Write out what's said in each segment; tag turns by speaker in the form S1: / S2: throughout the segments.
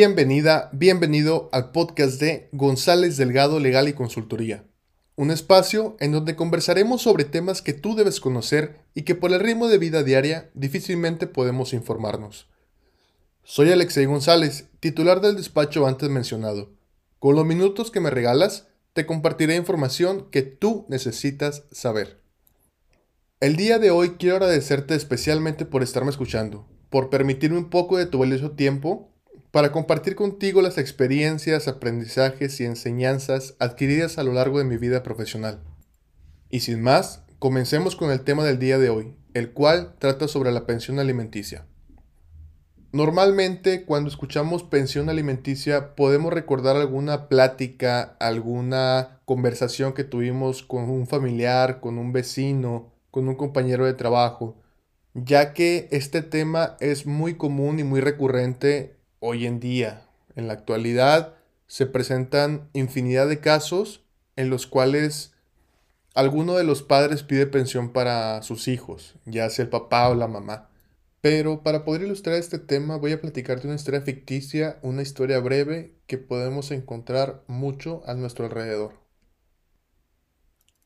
S1: Bienvenida, bienvenido al podcast de González Delgado Legal y Consultoría. Un espacio en donde conversaremos sobre temas que tú debes conocer y que por el ritmo de vida diaria difícilmente podemos informarnos. Soy Alexei González, titular del despacho antes mencionado. Con los minutos que me regalas, te compartiré información que tú necesitas saber. El día de hoy quiero agradecerte especialmente por estarme escuchando, por permitirme un poco de tu valioso tiempo para compartir contigo las experiencias, aprendizajes y enseñanzas adquiridas a lo largo de mi vida profesional. Y sin más, comencemos con el tema del día de hoy, el cual trata sobre la pensión alimenticia. Normalmente cuando escuchamos pensión alimenticia podemos recordar alguna plática, alguna conversación que tuvimos con un familiar, con un vecino, con un compañero de trabajo, ya que este tema es muy común y muy recurrente hoy en día. En la actualidad se presentan infinidad de casos en los cuales alguno de los padres pide pensión para sus hijos, ya sea el papá o la mamá. Pero para poder ilustrar este tema voy a platicarte una historia ficticia, una historia breve que podemos encontrar mucho a nuestro alrededor.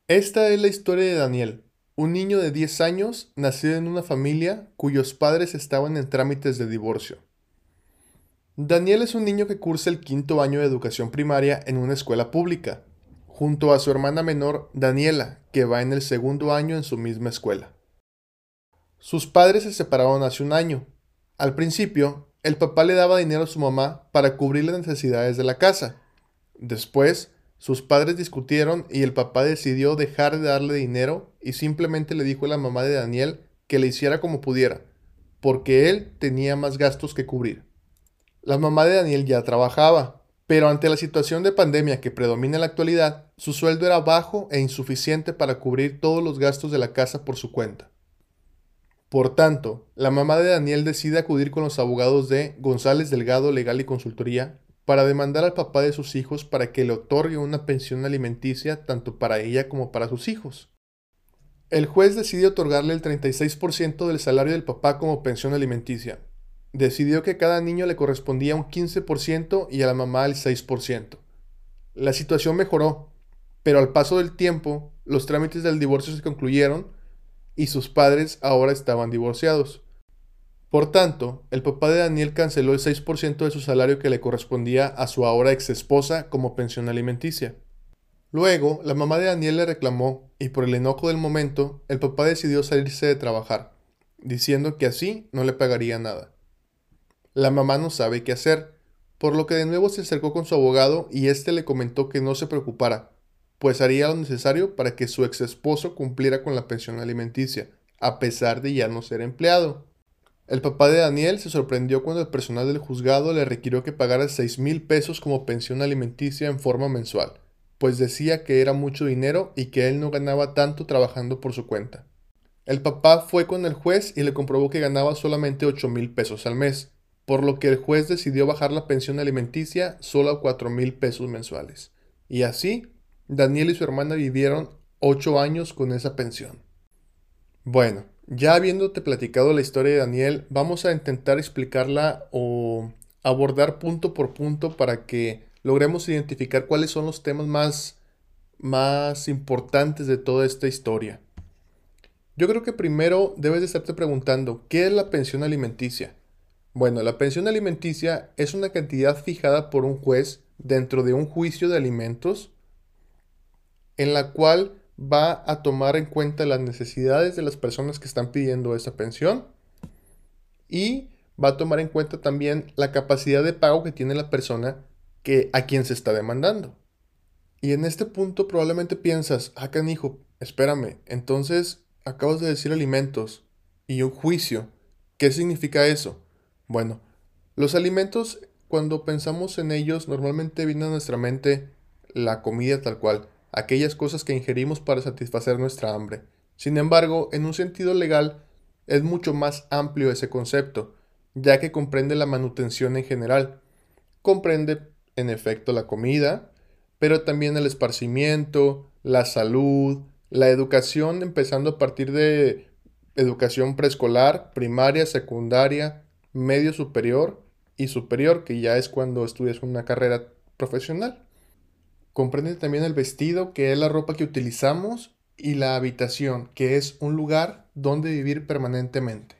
S1: Esta es la historia de Daniel, un niño de 10 años nacido en una familia cuyos padres estaban en trámites de divorcio. Daniel es un niño que cursa el quinto año de educación primaria en una escuela pública, junto a su hermana menor Daniela, que va en el segundo año en su misma escuela. Sus padres se separaron hace un año. Al principio, el papá le daba dinero a su mamá para cubrir las necesidades de la casa. Después, sus padres discutieron y el papá decidió dejar de darle dinero y simplemente le dijo a la mamá de Daniel que le hiciera como pudiera, porque él tenía más gastos que cubrir. La mamá de Daniel ya trabajaba, pero ante la situación de pandemia que predomina en la actualidad, su sueldo era bajo e insuficiente para cubrir todos los gastos de la casa por su cuenta. Por tanto, la mamá de Daniel decide acudir con los abogados de González Delgado Legal y Consultoría para demandar al papá de sus hijos para que le otorgue una pensión alimenticia tanto para ella como para sus hijos. El juez decidió otorgarle el 36% del salario del papá como pensión alimenticia, decidió que cada niño le correspondía un 15% y a la mamá el 6%. La situación mejoró, pero al paso del tiempo los trámites del divorcio se concluyeron y sus padres ahora estaban divorciados. Por tanto, el papá de Daniel canceló el 6% de su salario que le correspondía a su ahora ex esposa como pensión alimenticia. Luego, la mamá de Daniel le reclamó y por el enojo del momento, el papá decidió salirse de trabajar, diciendo que así no le pagaría nada. La mamá no sabe qué hacer, por lo que de nuevo se acercó con su abogado y éste le comentó que no se preocupara, pues haría lo necesario para que su ex esposo cumpliera con la pensión alimenticia, a pesar de ya no ser empleado. El papá de Daniel se sorprendió cuando el personal del juzgado le requirió que pagara seis mil pesos como pensión alimenticia en forma mensual, pues decía que era mucho dinero y que él no ganaba tanto trabajando por su cuenta. El papá fue con el juez y le comprobó que ganaba solamente ocho mil pesos al mes, por lo que el juez decidió bajar la pensión alimenticia solo a 4 mil pesos mensuales. Y así, Daniel y su hermana vivieron 8 años con esa pensión. Bueno, ya habiéndote platicado la historia de Daniel, vamos a intentar explicarla o abordar punto por punto para que logremos identificar cuáles son los temas más, más importantes de toda esta historia. Yo creo que primero debes de estarte preguntando, ¿qué es la pensión alimenticia? Bueno, la pensión alimenticia es una cantidad fijada por un juez dentro de un juicio de alimentos en la cual va a tomar en cuenta las necesidades de las personas que están pidiendo esa pensión y va a tomar en cuenta también la capacidad de pago que tiene la persona que a quien se está demandando. Y en este punto probablemente piensas, ah, canijo, espérame, entonces acabas de decir alimentos y un juicio. ¿Qué significa eso? Bueno, los alimentos, cuando pensamos en ellos, normalmente viene a nuestra mente la comida tal cual, aquellas cosas que ingerimos para satisfacer nuestra hambre. Sin embargo, en un sentido legal, es mucho más amplio ese concepto, ya que comprende la manutención en general. Comprende, en efecto, la comida, pero también el esparcimiento, la salud, la educación, empezando a partir de educación preescolar, primaria, secundaria, medio superior y superior, que ya es cuando estudias una carrera profesional. Comprende también el vestido, que es la ropa que utilizamos, y la habitación, que es un lugar donde vivir permanentemente.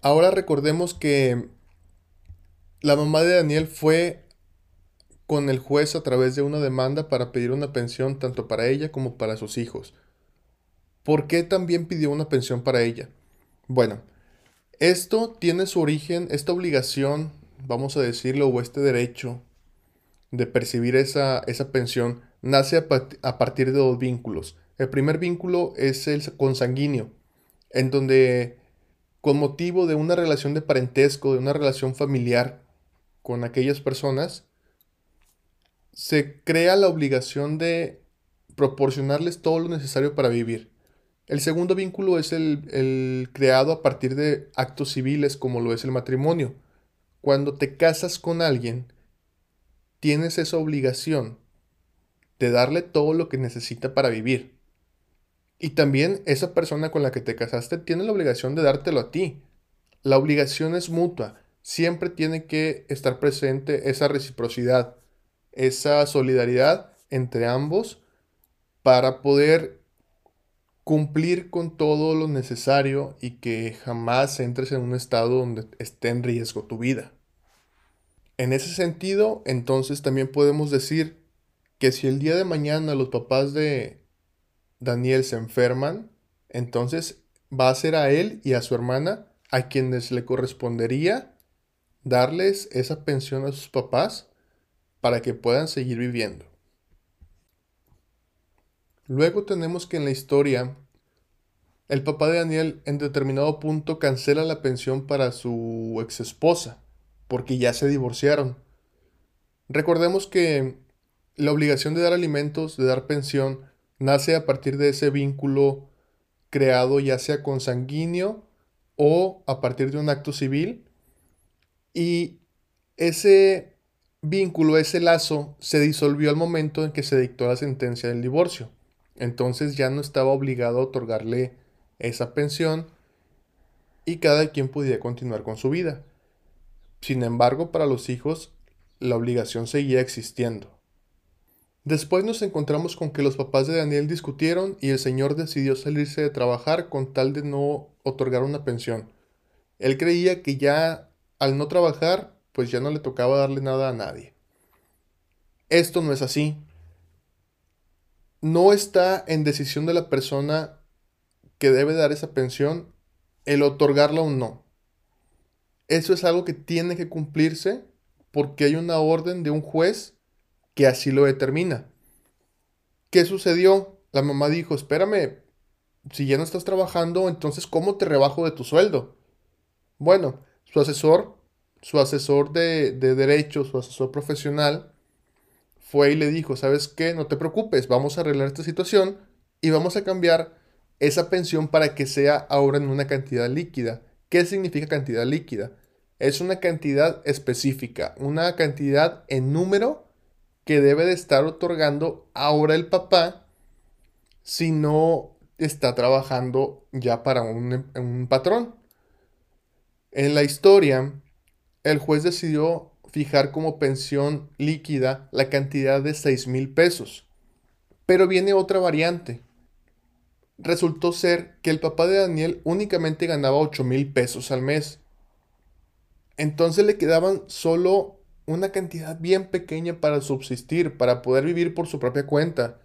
S1: Ahora recordemos que la mamá de Daniel fue con el juez a través de una demanda para pedir una pensión tanto para ella como para sus hijos. ¿Por qué también pidió una pensión para ella? Bueno, esto tiene su origen, esta obligación, vamos a decirlo, o este derecho de percibir esa, esa pensión, nace a, partir de dos vínculos. El primer vínculo es el consanguíneo, en donde con motivo de una relación de parentesco, de una relación familiar con aquellas personas, se crea la obligación de proporcionarles todo lo necesario para vivir. El segundo vínculo es el, creado a partir de actos civiles como lo es el matrimonio. Cuando te casas con alguien, tienes esa obligación de darle todo lo que necesita para vivir. Y también esa persona con la que te casaste tiene la obligación de dártelo a ti. La obligación es mutua. Siempre tiene que estar presente esa reciprocidad esa solidaridad entre ambos para poder cumplir con todo lo necesario y que jamás entres en un estado donde esté en riesgo tu vida. En ese sentido, entonces también podemos decir que si el día de mañana los papás de Daniel se enferman, entonces va a ser a él y a su hermana a quienes le correspondería darles esa pensión a sus papás para que puedan seguir viviendo. Luego tenemos que en la historia, el papá de Daniel en determinado punto cancela la pensión para su ex esposa, porque ya se divorciaron. Recordemos que la obligación de dar alimentos, de dar pensión, nace a partir de ese vínculo creado ya sea consanguíneo o a partir de un acto civil. Y ese vínculo, ese lazo, se disolvió al momento en que se dictó la sentencia del divorcio. Entonces ya no estaba obligado a otorgarle esa pensión y cada quien podía continuar con su vida. Sin embargo, para los hijos, la obligación seguía existiendo. Después nos encontramos con que los papás de Daniel discutieron y el señor decidió salirse de trabajar con tal de no otorgar una pensión. Él creía que ya al no trabajar pues ya no le tocaba darle nada a nadie. Esto no es así. No está en decisión de la persona que debe dar esa pensión el otorgarla o no. Eso es algo que tiene que cumplirse porque hay una orden de un juez que así lo determina. ¿Qué sucedió? La mamá dijo, espérame, si ya no estás trabajando, entonces ¿cómo te rebajo de tu sueldo? Bueno, su asesor su asesor de, de su asesor profesional, fue y le dijo, ¿sabes qué? No te preocupes, vamos a arreglar esta situación y vamos a cambiar esa pensión para que sea ahora en una cantidad líquida. ¿Qué significa cantidad líquida? Es una cantidad específica, una cantidad en número que debe de estar otorgando ahora el papá si no está trabajando ya para un, un patrón. En la historia, el juez decidió fijar como pensión líquida la cantidad de 6 mil pesos. Pero viene otra variante. Resultó ser que el papá de Daniel únicamente ganaba 8 mil pesos al mes. Entonces le quedaban solo una cantidad bien pequeña para subsistir, para poder vivir por su propia cuenta.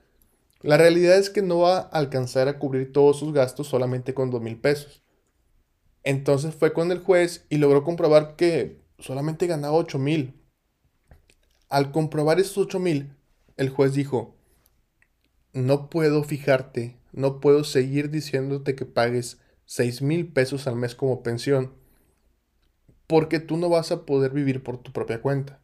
S1: La realidad es que no va a alcanzar a cubrir todos sus gastos solamente con 2 mil pesos. Entonces fue con el juez y logró comprobar que solamente ganaba 8 mil. Al comprobar esos 8 mil, el juez dijo, no puedo fijarte, no puedo seguir diciéndote que pagues 6 mil pesos al mes como pensión, porque tú no vas a poder vivir por tu propia cuenta.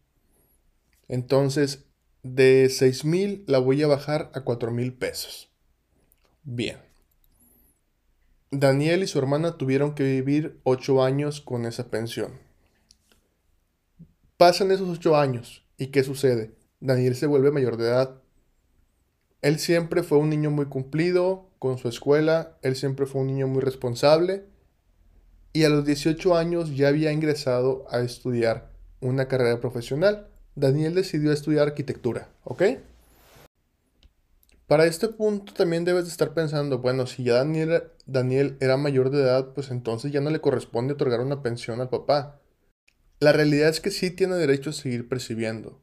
S1: Entonces, de 6 mil la voy a bajar a 4 mil pesos. Bien. Daniel y su hermana tuvieron que vivir 8 años con esa pensión. Pasan esos ocho años. ¿Y qué sucede? Daniel se vuelve mayor de edad. Él siempre fue un niño muy cumplido con su escuela, él siempre fue un niño muy responsable y a los 18 años ya había ingresado a estudiar una carrera profesional. Daniel decidió estudiar arquitectura, ¿ok? Para este punto también debes de estar pensando, bueno, si ya Daniel, Daniel era mayor de edad, pues entonces ya no le corresponde otorgar una pensión al papá. La realidad es que sí tiene derecho a seguir percibiendo.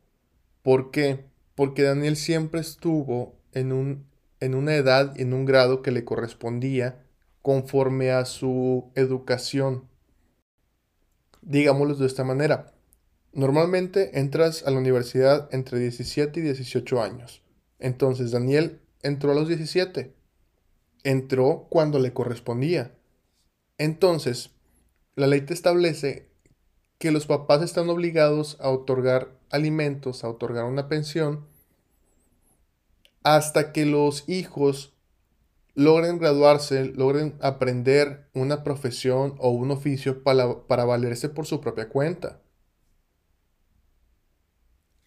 S1: ¿Por qué? Porque Daniel siempre estuvo en, un, en una edad en un grado que le correspondía conforme a su educación. Digámoslo de esta manera. Normalmente entras a la universidad entre 17 y 18 años. Entonces Daniel entró a los 17. Entró cuando le correspondía. Entonces, la ley te establece que los papás están obligados a otorgar alimentos, a otorgar una pensión, hasta que los hijos logren graduarse, logren aprender una profesión o un oficio para, para valerse por su propia cuenta.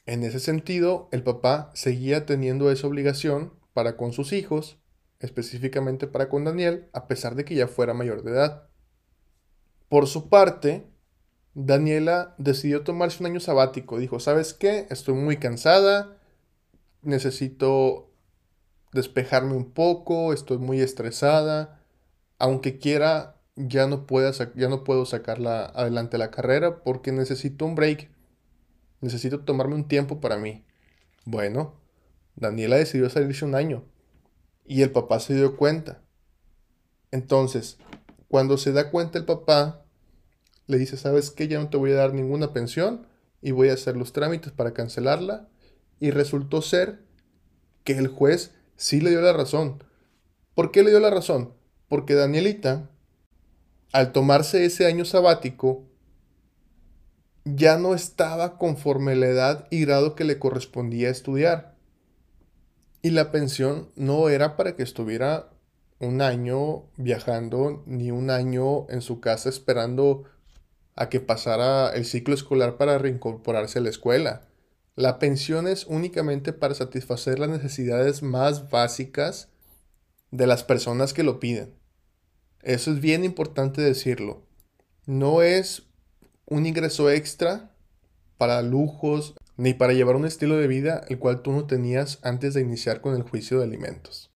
S1: En ese sentido, el papá seguía teniendo esa obligación para con sus hijos, específicamente para con Daniel, a pesar de que ya fuera mayor de edad. Por su parte, Daniela decidió tomarse un año sabático. Dijo, ¿sabes qué? Estoy muy cansada, necesito despejarme un poco, estoy muy estresada. Aunque quiera, ya no, pueda ya no puedo sacarla adelante la carrera porque necesito un break. Necesito tomarme un tiempo para mí. Bueno, Daniela decidió salirse un año y el papá se dio cuenta. Entonces, cuando se da cuenta el papá, le dice, ¿sabes qué? Ya no te voy a dar ninguna pensión y voy a hacer los trámites para cancelarla. Y resultó ser que el juez sí le dio la razón. ¿Por qué le dio la razón? Porque Danielita, al tomarse ese año sabático, ya no estaba conforme la edad y grado que le correspondía estudiar. Y la pensión no era para que estuviera un año viajando, ni un año en su casa esperando a que pasara el ciclo escolar para reincorporarse a la escuela. La pensión es únicamente para satisfacer las necesidades más básicas de las personas que lo piden. Eso es bien importante decirlo. No es un ingreso extra para lujos ni para llevar un estilo de vida el cual tú no tenías antes de iniciar con el juicio de alimentos.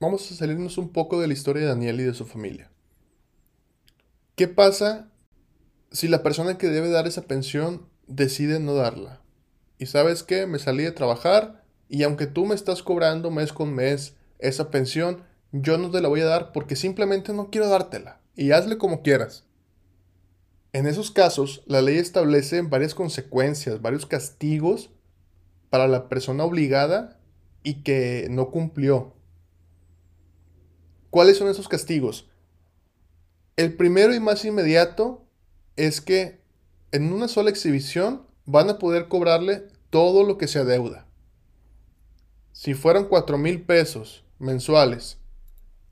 S1: Vamos a salirnos un poco de la historia de Daniel y de su familia. ¿Qué pasa si la persona que debe dar esa pensión decide no darla. Y sabes qué, me salí de trabajar y aunque tú me estás cobrando mes con mes esa pensión, yo no te la voy a dar porque simplemente no quiero dártela. Y hazle como quieras. En esos casos, la ley establece varias consecuencias, varios castigos para la persona obligada y que no cumplió. ¿Cuáles son esos castigos? El primero y más inmediato es que en una sola exhibición van a poder cobrarle todo lo que se adeuda. Si fueron 4 mil pesos mensuales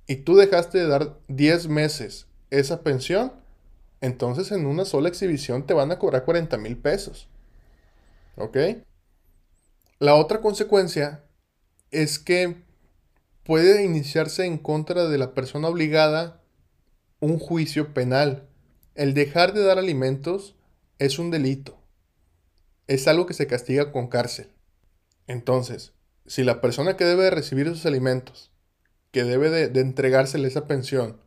S1: y tú dejaste de dar 10 meses esa pensión, entonces en una sola exhibición te van a cobrar 40 mil pesos. ¿Ok? La otra consecuencia es que puede iniciarse en contra de la persona obligada un juicio penal el dejar de dar alimentos es un delito. Es algo que se castiga con cárcel. Entonces, si la persona que debe de recibir esos alimentos, que debe de, de entregársele esa pensión,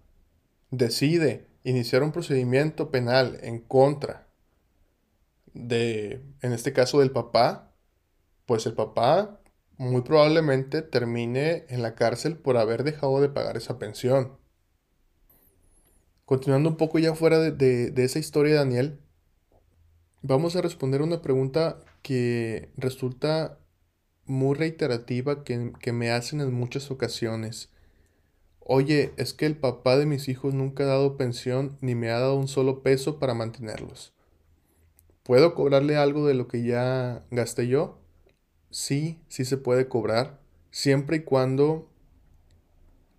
S1: decide iniciar un procedimiento penal en contra de, en este caso del papá, pues el papá muy probablemente termine en la cárcel por haber dejado de pagar esa pensión. Continuando un poco ya fuera de, esa historia, Daniel, vamos a responder una pregunta que resulta muy reiterativa que, que, me hacen en muchas ocasiones. Oye, es que el papá de mis hijos nunca ha dado pensión ni me ha dado un solo peso para mantenerlos. ¿Puedo cobrarle algo de lo que ya gasté yo? Sí, sí se puede cobrar, siempre y cuando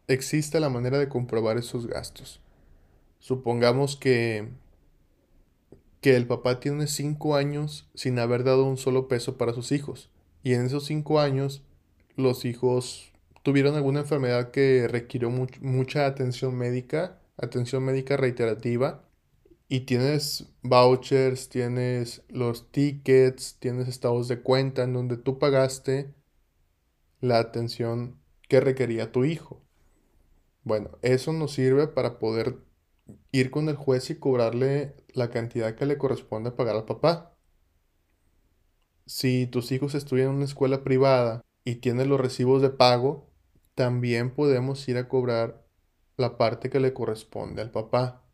S1: exista la manera de comprobar esos gastos. Supongamos que, que el papá tiene cinco años sin haber dado un solo peso para sus hijos. Y en esos cinco años los hijos tuvieron alguna enfermedad que requirió mucha atención médica atención médica reiterativa, y tienes vouchers, tienes los tickets, tienes estados de cuenta en donde tú pagaste la atención que requería tu hijo. Bueno, eso nos sirve para poder ir con el juez y cobrarle la cantidad que le corresponde pagar al papá. Si tus hijos estudian en una escuela privada y tienes los recibos de pago, también podemos ir a cobrar la parte que le corresponde al papá.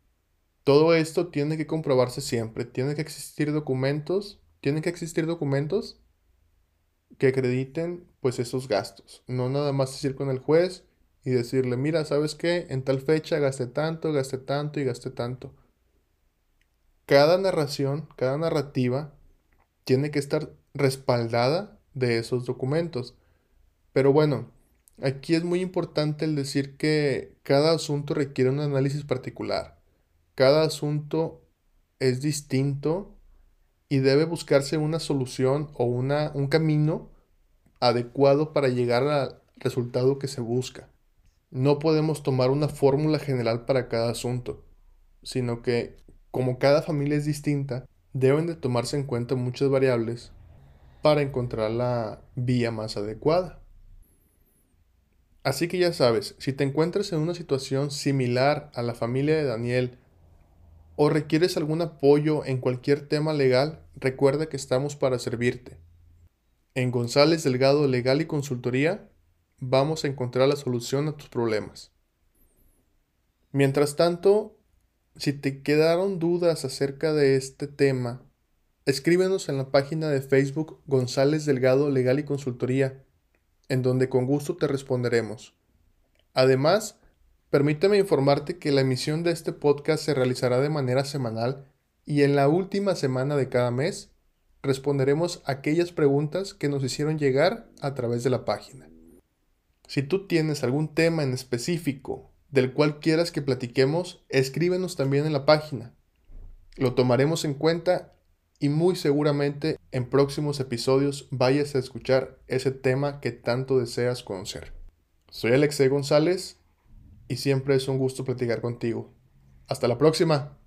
S1: Todo esto tiene que comprobarse siempre. Tienen que existir documentos. Tienen que existir documentos que acrediten pues esos gastos. No nada más ir con el juez y decirle, mira, ¿sabes qué? En tal fecha gasté tanto, gasté tanto y gasté tanto. Cada narración, cada narrativa tiene que estar respaldada de esos documentos. Pero bueno, aquí es muy importante el decir que cada asunto requiere un análisis particular. Cada asunto es distinto y debe buscarse una solución o una, un camino adecuado para llegar al resultado que se busca. No podemos tomar una fórmula general para cada asunto, sino que como cada familia es distinta, deben de tomarse en cuenta muchas variables para encontrar la vía más adecuada. Así que ya sabes, si te encuentras en una situación similar a la familia de Daniel o requieres algún apoyo en cualquier tema legal, recuerda que estamos para servirte. En González Delgado Legal y Consultoría vamos a encontrar la solución a tus problemas. Mientras tanto, si te quedaron dudas acerca de este tema, escríbenos en la página de Facebook González Delgado Legal y Consultoría, en donde con gusto te responderemos. Además, permíteme informarte que la emisión de este podcast se realizará de manera semanal y en la última semana de cada mes responderemos aquellas preguntas que nos hicieron llegar a través de la página. Si tú tienes algún tema en específico del cual quieras que platiquemos, escríbenos también en la página. Lo tomaremos en cuenta y muy seguramente en próximos episodios vayas a escuchar ese tema que tanto deseas conocer. Soy Alexei González y siempre es un gusto platicar contigo. Hasta la próxima.